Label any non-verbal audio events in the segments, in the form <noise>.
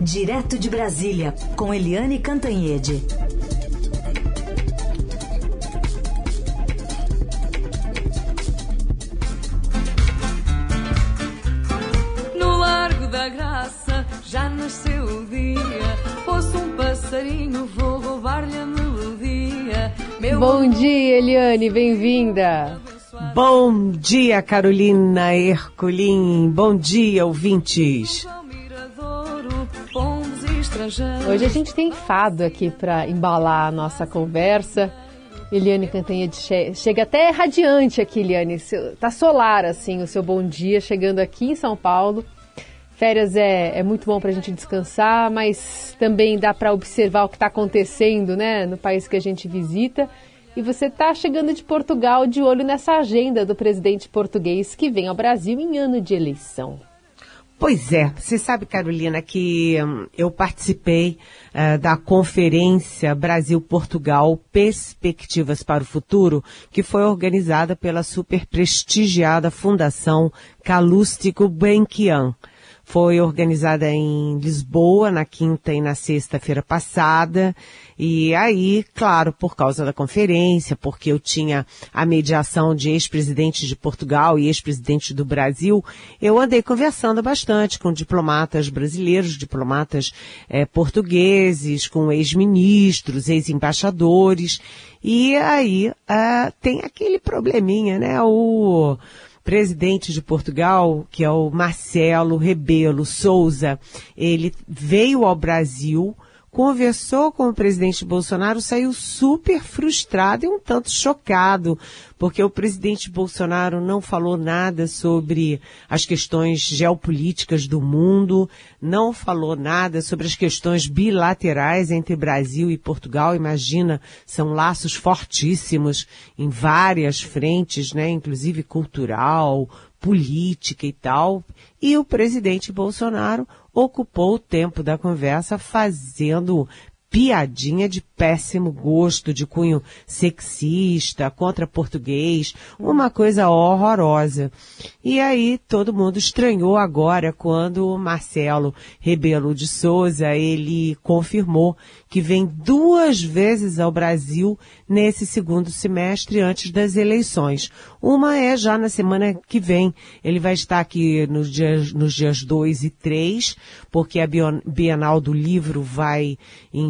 Direto de Brasília, com Eliane Cantanhede. No Largo da Graça já nasceu o dia. Ouço um passarinho, vou roubar-lhe a melodia. Meu Bom dia, Eliane, bem-vinda. Bom dia, Carolina Herculin. Bom dia, ouvintes. Hoje a gente tem fado aqui para embalar a nossa conversa. Eliane Cantanhede che chega até radiante aqui, Eliane. Seu- Tá solar, assim, o seu bom dia, chegando aqui em São Paulo. Férias é, é muito bom para a gente descansar, mas também dá para observar o que está acontecendo, né, no país que a gente visita. E você está chegando de Portugal de olho nessa agenda do presidente português que vem ao Brasil em ano de eleição. Pois é, você sabe, Carolina, que hum, eu participei eh, da conferência Brasil-Portugal Perspectivas para o Futuro, que foi organizada pela super prestigiada Fundação Calústico Benquian. Foi organizada em Lisboa na quinta e na sexta-feira passada. E aí, claro, por causa da conferência, porque eu tinha a mediação de ex-presidente de Portugal e ex-presidente do Brasil, eu andei conversando bastante com diplomatas brasileiros, diplomatas eh, portugueses, com ex-ministros, ex-embaixadores. E aí ah, tem aquele probleminha, né? O presidente de Portugal, que é o Marcelo Rebelo Souza, ele veio ao Brasil, conversou com o presidente Bolsonaro, saiu super frustrado e um tanto chocado, porque o presidente Bolsonaro não falou nada sobre as questões geopolíticas do mundo, não falou nada sobre as questões bilaterais entre Brasil e Portugal. Imagina, são laços fortíssimos em várias frentes, né, inclusive cultural, política e tal. E o presidente Bolsonaro ocupou o tempo da conversa fazendo piadinha de péssimo gosto, de cunho sexista, contra português, uma coisa horrorosa. E aí todo mundo estranhou agora quando o Marcelo Rebelo de Souza, ele confirmou que vem duas vezes ao Brasil nesse segundo semestre antes das eleições. Uma é já na semana que vem. Ele vai estar aqui nos dias, nos dias 2 e 3, porque a Bienal do Livro vai,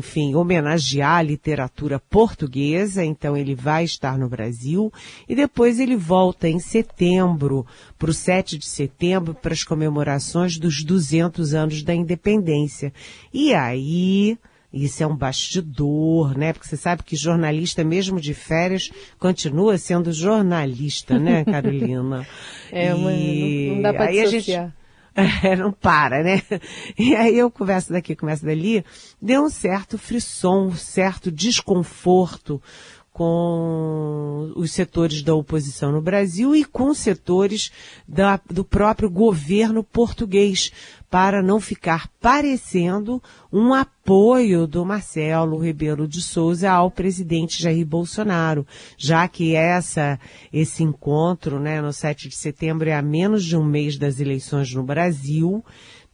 enfim, homenagear a literatura portuguesa, então ele vai estar no Brasil. E depois ele volta em setembro, para o 7 de setembro, para as comemorações dos 200 anos da independência. E aí, isso é um bastidor, né? Porque você sabe que jornalista, mesmo de férias, continua sendo jornalista, né, <laughs> Carolina? É, E não, não dá para gente- dissociar. <laughs> não para, né? E aí eu converso daqui, converso dali, deu um certo frisson, um certo desconforto com os setores da oposição no Brasil e com setores da- do próprio governo português, para não ficar parecendo um apoio do Marcelo Rebelo de Souza ao presidente Jair Bolsonaro, já que essa, esse encontro, né, no 7 de setembro é a menos de um mês das eleições no Brasil,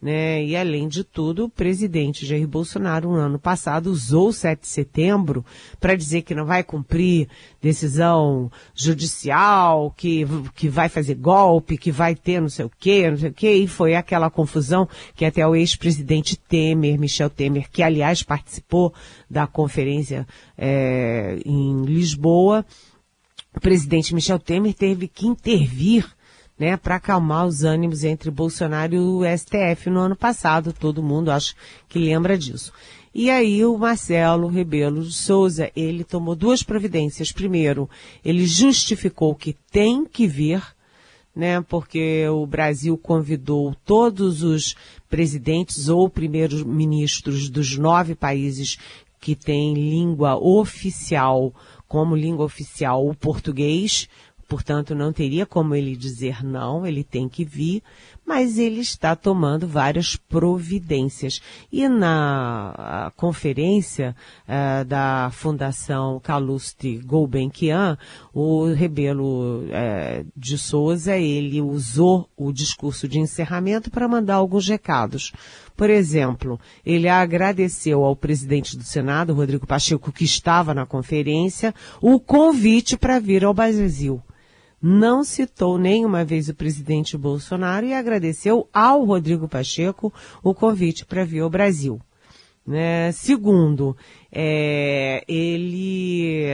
né? E além de tudo, o presidente Jair Bolsonaro, no ano passado, usou o 7 de setembro para dizer que não vai cumprir decisão judicial, que, que vai fazer golpe, que vai ter não sei o quê, não sei o quê, e foi aquela confusão que até o ex-presidente Temer, Michel Temer, que aliás participou da conferência eh, em Lisboa, o presidente Michel Temer teve que intervir né, para acalmar os ânimos entre Bolsonaro e o STF no ano passado. Todo mundo acho que lembra disso. E aí o Marcelo Rebelo de Souza, ele tomou duas providências. Primeiro, ele justificou que tem que vir, né, porque o Brasil convidou todos os presidentes ou primeiros ministros dos nove países que têm língua oficial, como língua oficial o português, portanto não teria como ele dizer não, ele tem que vir, mas ele está tomando várias providências. E na conferência uh, da Fundação Calouste Gulbenkian, o Rebelo uh, de Souza, ele usou o discurso de encerramento para mandar alguns recados. Por exemplo, ele agradeceu ao presidente do Senado, Rodrigo Pacheco, que estava na conferência, o convite para vir ao Brasil não citou nenhuma vez o presidente Bolsonaro e agradeceu ao Rodrigo Pacheco o convite para vir ao Brasil. Né? Segundo, é, ele,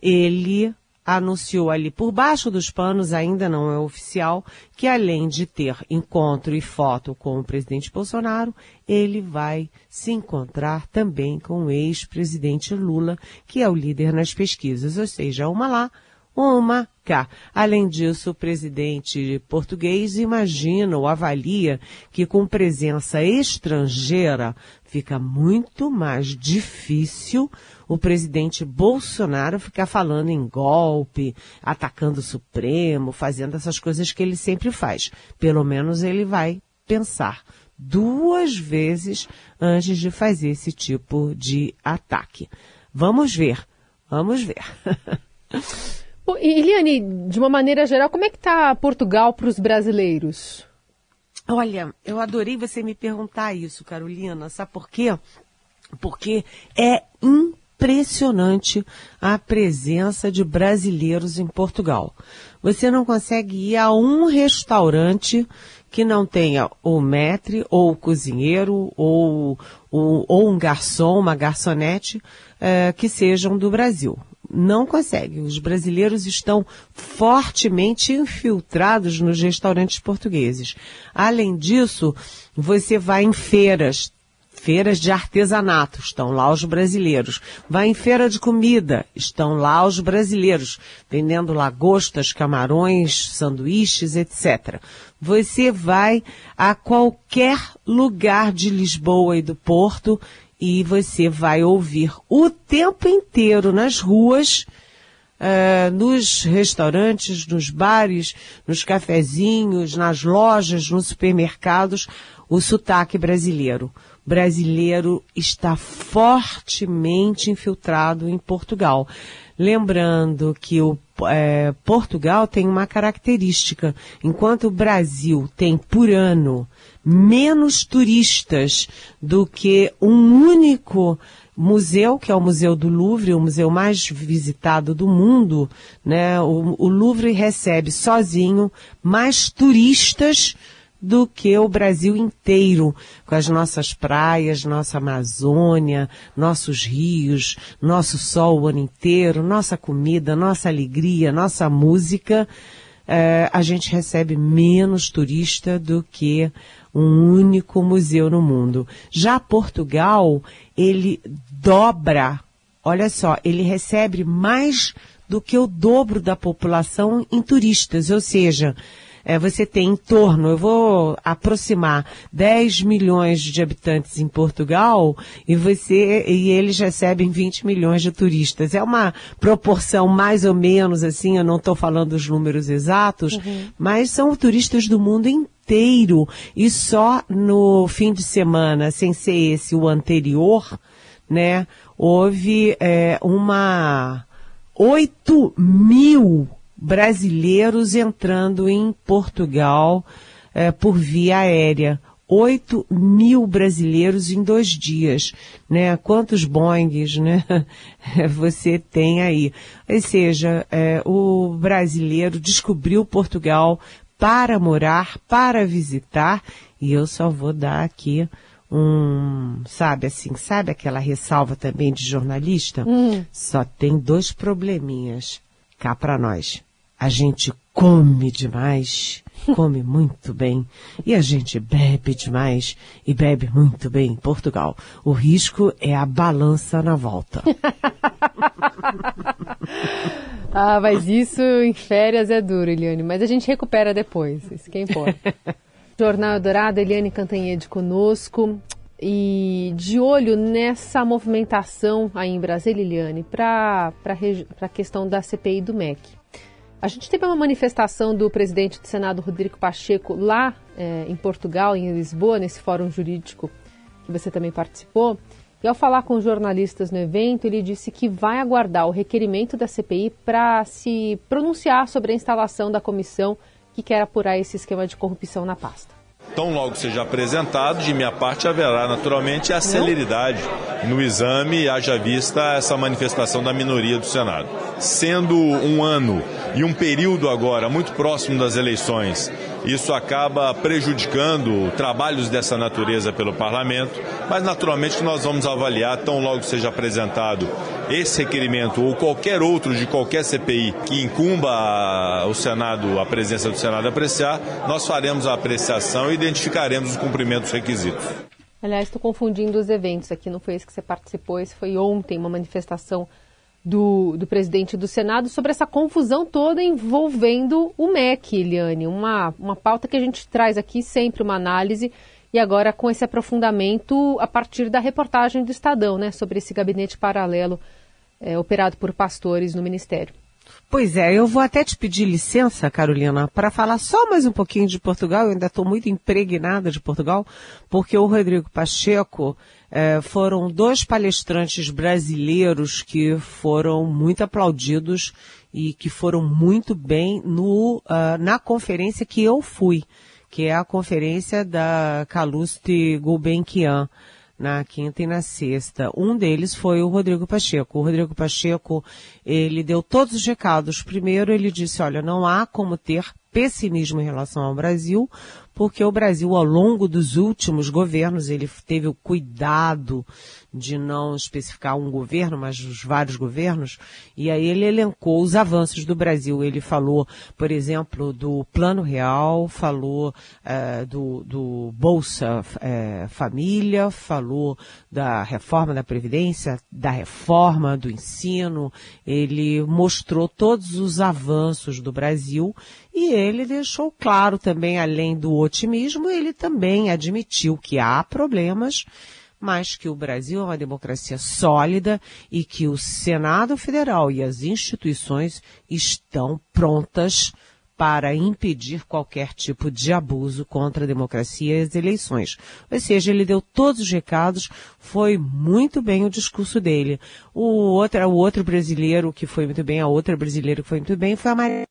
ele anunciou ali por baixo dos panos, ainda não é oficial, que além de ter encontro e foto com o presidente Bolsonaro, ele vai se encontrar também com o ex-presidente Lula, que é o líder nas pesquisas, ou seja, uma lá, uma cá. Além disso, o presidente português imagina ou avalia que com presença estrangeira fica muito mais difícil o presidente Bolsonaro ficar falando em golpe, atacando o Supremo, fazendo essas coisas que ele sempre faz. Pelo menos ele vai pensar duas vezes antes de fazer esse tipo de ataque. Vamos ver, vamos ver. <laughs> Eliane, de uma maneira geral, como é que está Portugal para os brasileiros? Olha, eu adorei você me perguntar isso, Carolina. Sabe por quê? Porque é impressionante a presença de brasileiros em Portugal. Você não consegue ir a um restaurante que não tenha o maître, ou o cozinheiro, ou, ou, ou um garçom, uma garçonete, é, que sejam do Brasil não consegue. Os brasileiros estão fortemente infiltrados nos restaurantes portugueses. Além disso, você vai em feiras, feiras de artesanato, estão lá os brasileiros. Vai em feira de comida, estão lá os brasileiros, vendendo lagostas, camarões, sanduíches, etc. Você vai a qualquer lugar de Lisboa e do Porto e você vai ouvir o tempo inteiro nas ruas, uh, nos restaurantes, nos bares, nos cafezinhos, nas lojas, nos supermercados, o sotaque brasileiro. Brasileiro está fortemente infiltrado em Portugal. Lembrando que o é, Portugal tem uma característica. Enquanto o Brasil tem por ano menos turistas do que um único museu, que é o Museu do Louvre, o museu mais visitado do mundo, né? O, o Louvre recebe sozinho mais turistas do que o Brasil inteiro, com as nossas praias, nossa Amazônia, nossos rios, nosso sol o ano inteiro, nossa comida, nossa alegria, nossa música, é, a gente recebe menos turista do que um único museu no mundo. Já Portugal, ele dobra, olha só, ele recebe mais do que o dobro da população em turistas, ou seja, é, você tem em torno, eu vou aproximar 10 milhões de habitantes em Portugal e você e eles recebem 20 milhões de turistas. É uma proporção mais ou menos assim, eu não estou falando os números exatos, uhum. mas são turistas do mundo inteiro e só no fim de semana, sem ser esse o anterior, né, houve é, uma 8 mil brasileiros entrando em Portugal é, por via aérea. 8 mil brasileiros em dois dias, né? Quantos Boeings, né? <laughs> Você tem aí. Ou seja, é, o brasileiro descobriu Portugal para morar, para visitar, e eu só vou dar aqui um, sabe assim, sabe aquela ressalva também de jornalista? Hum. Só tem dois probleminhas cá para nós a gente come demais, <laughs> come muito bem, e a gente bebe demais e bebe muito bem em Portugal. O risco é a balança na volta. <laughs> ah, mas isso em férias é duro, Eliane, mas a gente recupera depois, isso que importa. <laughs> Jornal Dourado, Eliane Cantanhede conosco e de olho nessa movimentação aí em Brasília, Eliane, para a questão da CPI do MEC. A gente teve uma manifestação do presidente do Senado, Rodrigo Pacheco, lá é, em Portugal, em Lisboa, nesse fórum jurídico que você também participou. E ao falar com jornalistas no evento, ele disse que vai aguardar o requerimento da CPI para se pronunciar sobre a instalação da comissão que quer apurar esse esquema de corrupção na pasta. Tão logo seja apresentado, de minha parte haverá naturalmente a celeridade no exame, haja vista essa manifestação da minoria do Senado. Sendo um ano e um período agora muito próximo das eleições, isso acaba prejudicando trabalhos dessa natureza pelo parlamento, mas naturalmente nós vamos avaliar, tão logo seja apresentado esse requerimento ou qualquer outro de qualquer CPI que incumba o Senado, a presença do Senado apreciar, nós faremos a apreciação e identificaremos os cumprimentos requisitos. Aliás, estou confundindo os eventos aqui, não foi esse que você participou, esse foi ontem, uma manifestação do, do presidente do Senado sobre essa confusão toda envolvendo o MEC, Eliane. Uma, uma pauta que a gente traz aqui sempre, uma análise, e agora com esse aprofundamento a partir da reportagem do Estadão, né, sobre esse gabinete paralelo é, operado por pastores no Ministério. Pois é, eu vou até te pedir licença, Carolina, para falar só mais um pouquinho de Portugal. Eu ainda estou muito impregnada de Portugal, porque o Rodrigo Pacheco é, foram dois palestrantes brasileiros que foram muito aplaudidos e que foram muito bem no, uh, na conferência que eu fui, que é a conferência da Caluste Gulbenkian na quinta e na sexta. Um deles foi o Rodrigo Pacheco. O Rodrigo Pacheco, ele deu todos os recados. Primeiro, ele disse, olha, não há como ter pessimismo em relação ao Brasil, porque o Brasil, ao longo dos últimos governos, ele teve o cuidado de não especificar um governo, mas os vários governos, e aí ele elencou os avanços do Brasil. Ele falou, por exemplo, do Plano Real, falou é, do, do, Bolsa é, Família, falou da reforma da Previdência, da reforma do ensino, ele mostrou todos os avanços do Brasil e ele deixou claro também, além do otimismo, ele também admitiu que há problemas mas que o Brasil é uma democracia sólida e que o Senado Federal e as instituições estão prontas para impedir qualquer tipo de abuso contra a democracia e as eleições. Ou seja, ele deu todos os recados, foi muito bem o discurso dele. O outro, o outro brasileiro que foi muito bem, a outra brasileira que foi muito bem foi a Maria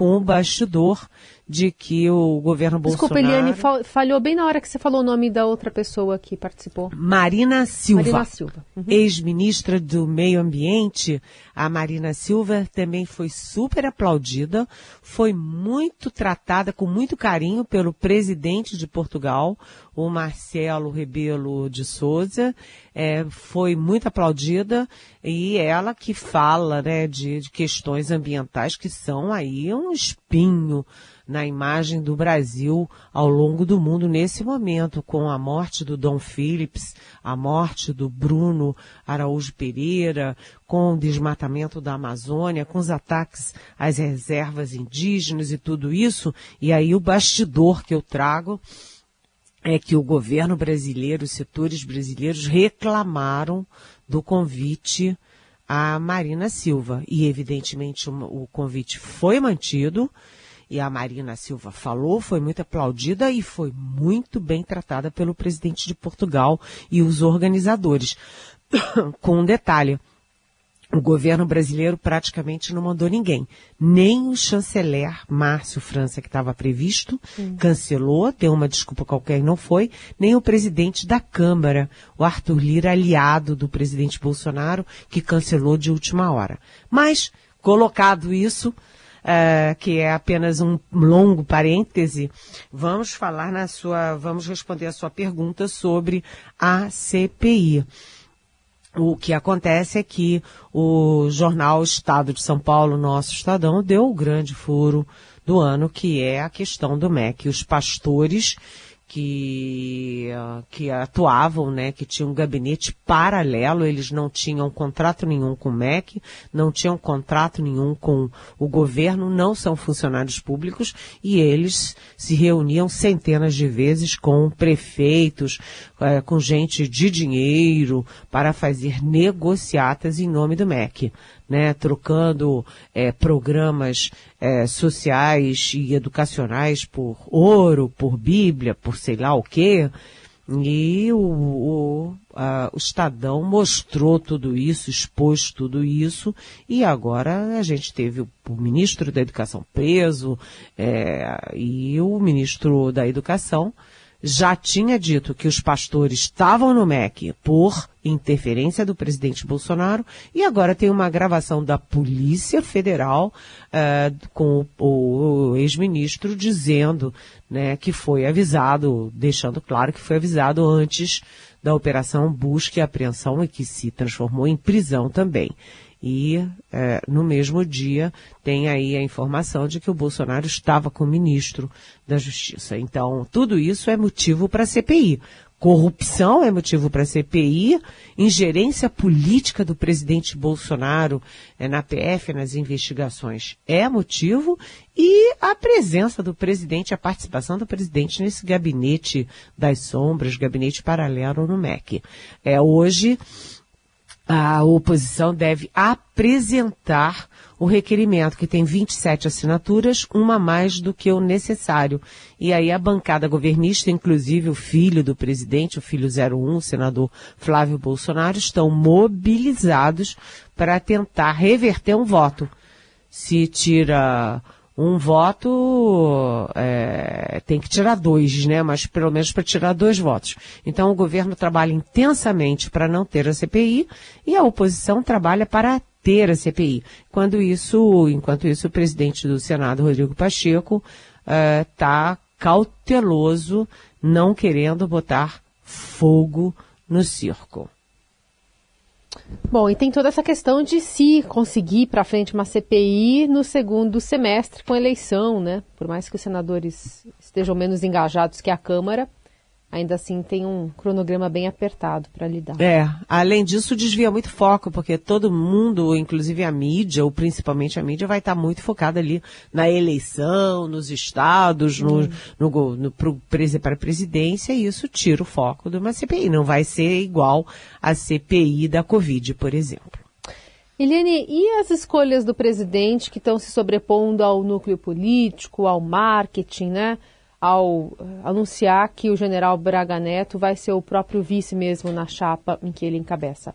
com o bastidor de que o governo Desculpa, Bolsonaro... Desculpa, Eliane, falhou bem na hora que você falou o nome da outra pessoa que participou. Marina Silva. Marina Silva. Uhum. Ex-ministra do Meio Ambiente. A Marina Silva também foi super aplaudida, foi muito tratada com muito carinho pelo presidente de Portugal, o Marcelo Rebelo de Souza, é, foi muito aplaudida e ela que fala né, de, de questões ambientais que são aí um espinho na imagem do Brasil ao longo do mundo nesse momento, com a morte do Dom Phillips, a morte do Bruno Araújo Pereira, com o desmatamento da Amazônia, com os ataques às reservas indígenas e tudo isso. E aí o bastidor que eu trago é que o governo brasileiro, os setores brasileiros reclamaram do convite à Marina Silva. E, evidentemente, o convite foi mantido e a Marina Silva falou, foi muito aplaudida e foi muito bem tratada pelo presidente de Portugal e os organizadores. <coughs> Com um detalhe, o governo brasileiro praticamente não mandou ninguém. Nem o chanceler Márcio França, que estava previsto, hum. cancelou, deu uma desculpa qualquer e não foi, nem o presidente da Câmara, o Arthur Lira, aliado do presidente Bolsonaro, que cancelou de última hora. Mas, colocado isso, uh, que é apenas um longo parêntese, vamos falar na sua, vamos responder a sua pergunta sobre a CPI. O que acontece é que o jornal Estado de São Paulo, nosso Estadão, deu o grande furo do ano, que é a questão do MEC. Os pastores que, que atuavam, né, que tinham um gabinete paralelo, eles não tinham contrato nenhum com o MEC, não tinham contrato nenhum com o governo, não são funcionários públicos e eles se reuniam centenas de vezes com prefeitos, é, com gente de dinheiro para fazer negociatas em nome do MEC. Né, trocando é, programas é, sociais e educacionais por ouro, por Bíblia, por sei lá o quê. E o, o, a, o Estadão mostrou tudo isso, expôs tudo isso, e agora a gente teve o, o ministro da Educação preso, é, e o ministro da Educação já tinha dito que os pastores estavam no MEC por interferência do presidente Bolsonaro e agora tem uma gravação da Polícia Federal uh, com o, o ex-ministro dizendo né, que foi avisado, deixando claro que foi avisado antes da operação busca e apreensão e que se transformou em prisão também. E é, no mesmo dia tem aí a informação de que o Bolsonaro estava com o ministro da Justiça. Então, tudo isso é motivo para CPI. Corrupção é motivo para CPI, ingerência política do presidente Bolsonaro é, na PF, nas investigações, é motivo, e a presença do presidente, a participação do presidente nesse gabinete das sombras, gabinete paralelo no MEC. É hoje a oposição deve apresentar o requerimento, que tem 27 assinaturas, uma mais do que o necessário. E aí a bancada governista, inclusive o filho do presidente, o filho 01, o senador Flávio Bolsonaro, estão mobilizados para tentar reverter um voto. Se tira um voto é, tem que tirar dois, né? Mas pelo menos para tirar dois votos. Então o governo trabalha intensamente para não ter a CPI e a oposição trabalha para ter a CPI. Quando isso, enquanto isso, o presidente do Senado, Rodrigo Pacheco, está é, cauteloso, não querendo botar fogo no circo. Bom, e tem toda essa questão de se conseguir para frente uma CPI no segundo semestre com eleição, né? Por mais que os senadores estejam menos engajados que a Câmara, ainda assim tem um cronograma bem apertado para lidar. É, além disso desvia muito foco, porque todo mundo, inclusive a mídia, ou principalmente a mídia, vai estar tá muito focada ali na eleição, nos estados, hum. no, no, no para a presidência, e isso tira o foco de uma CPI. Não vai ser igual a CPI da Covid, por exemplo. Eliane, e as escolhas do presidente que estão se sobrepondo ao núcleo político, ao marketing, né? Ao eh, anunciar que o general Braga Neto vai ser o próprio vice mesmo na chapa em que ele encabeça.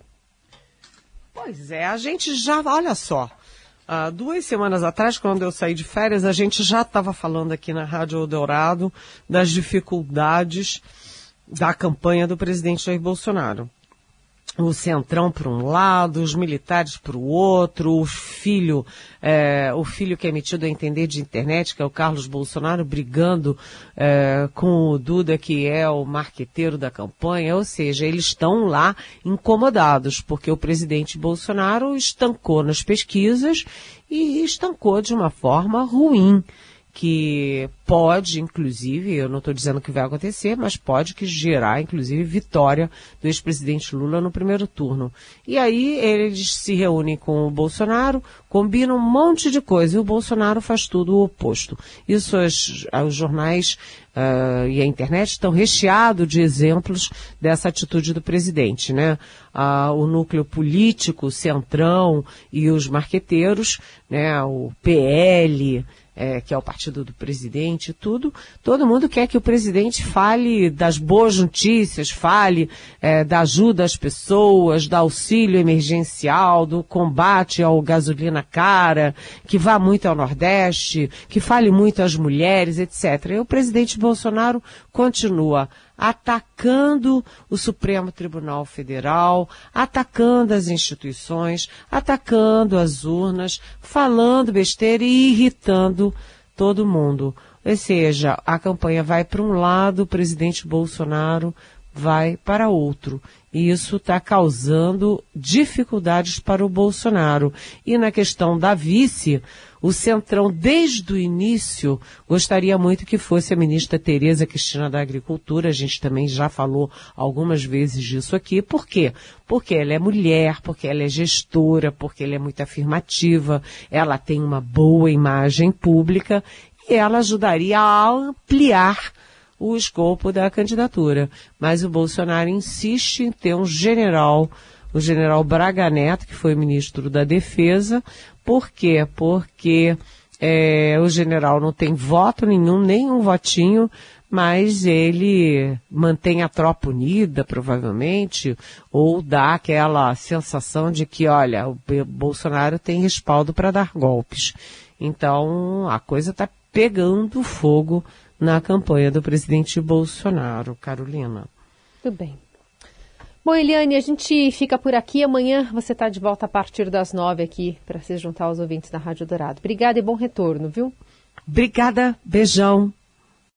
Pois é, a gente já, olha só, há duas semanas atrás, quando eu saí de férias, a gente já estava falando aqui na Rádio Eldorado das dificuldades da campanha do presidente Jair Bolsonaro o centrão por um lado, os militares por o outro, o filho, é, o filho que é metido a entender de internet, que é o Carlos Bolsonaro, brigando é, com o Duda, que é o marqueteiro da campanha, ou seja, eles estão lá incomodados, porque o presidente Bolsonaro estancou nas pesquisas e estancou de uma forma ruim que pode, inclusive, eu não estou dizendo que vai acontecer, mas pode que gerar, inclusive, vitória do ex-presidente Lula no primeiro turno. E aí eles se reúnem com o Bolsonaro, combinam um monte de coisa e o Bolsonaro faz tudo o oposto. Isso as, os jornais uh, e a internet estão recheados de exemplos dessa atitude do presidente, né? Uh, o núcleo político, o centrão e os marqueteiros, né? O PL, é, que é o partido do presidente, tudo, todo mundo quer que o presidente fale das boas notícias, fale é, da ajuda às pessoas, do auxílio emergencial, do combate ao gasolina cara, que vá muito ao Nordeste, que fale muito às mulheres, etc. E o presidente Bolsonaro continua atacando o Supremo Tribunal Federal, atacando as instituições, atacando as urnas, falando besteira e irritando todo mundo. Ou seja, a campanha vai para um lado, o presidente Bolsonaro vai para outro. E isso está causando dificuldades para o Bolsonaro. E na questão da vice, o Centrão, desde o início, gostaria muito que fosse a ministra Tereza Cristina da Agricultura. A gente também já falou algumas vezes disso aqui. Por quê? Porque ela é mulher, porque ela é gestora, porque ela é muito afirmativa, ela tem uma boa imagem pública e ela ajudaria a ampliar o escopo da candidatura. Mas o Bolsonaro insiste em ter um general o general Braga Neto, que foi ministro da Defesa. Por quê? Porque é, o general não tem voto nenhum, nem um votinho, mas ele mantém a tropa unida, provavelmente, ou dá aquela sensação de que, olha, o Bolsonaro tem respaldo para dar golpes. Então, a coisa está pegando fogo na campanha do presidente Bolsonaro, Carolina. Tudo bem. Bom, Eliane, a gente fica por aqui. Amanhã você está de volta a partir das nove aqui para se juntar aos ouvintes da Rádio Dourado. Obrigada e bom retorno, viu? Obrigada, beijão.